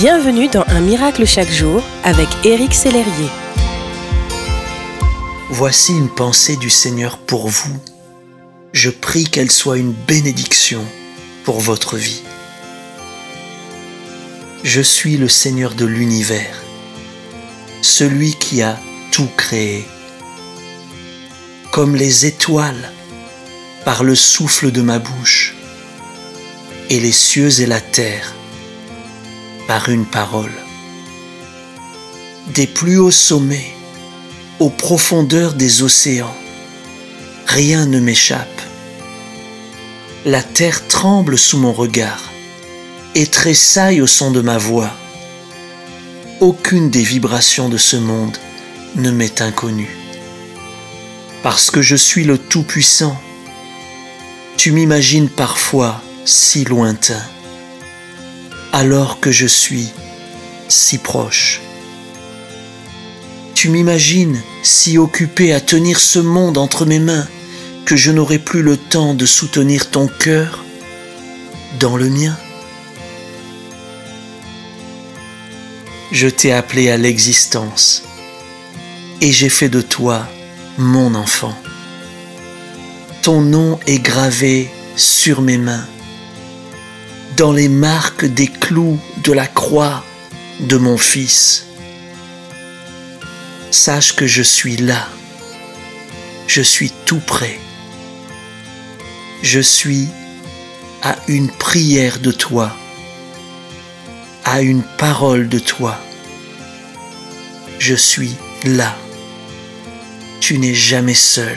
Bienvenue dans Un miracle chaque jour avec Éric Sellerier. Voici une pensée du Seigneur pour vous. Je prie qu'elle soit une bénédiction pour votre vie. Je suis le Seigneur de l'univers, celui qui a tout créé. Comme les étoiles, par le souffle de ma bouche, et les cieux et la terre, par une parole. Des plus hauts sommets aux profondeurs des océans, rien ne m'échappe. La terre tremble sous mon regard et tressaille au son de ma voix. Aucune des vibrations de ce monde ne m'est inconnue. Parce que je suis le Tout-Puissant, tu m'imagines parfois si lointain alors que je suis si proche. Tu m'imagines si occupé à tenir ce monde entre mes mains que je n'aurai plus le temps de soutenir ton cœur dans le mien. Je t'ai appelé à l'existence et j'ai fait de toi mon enfant. Ton nom est gravé sur mes mains dans les marques des clous de la croix de mon Fils. Sache que je suis là. Je suis tout près. Je suis à une prière de toi, à une parole de toi. Je suis là. Tu n'es jamais seul.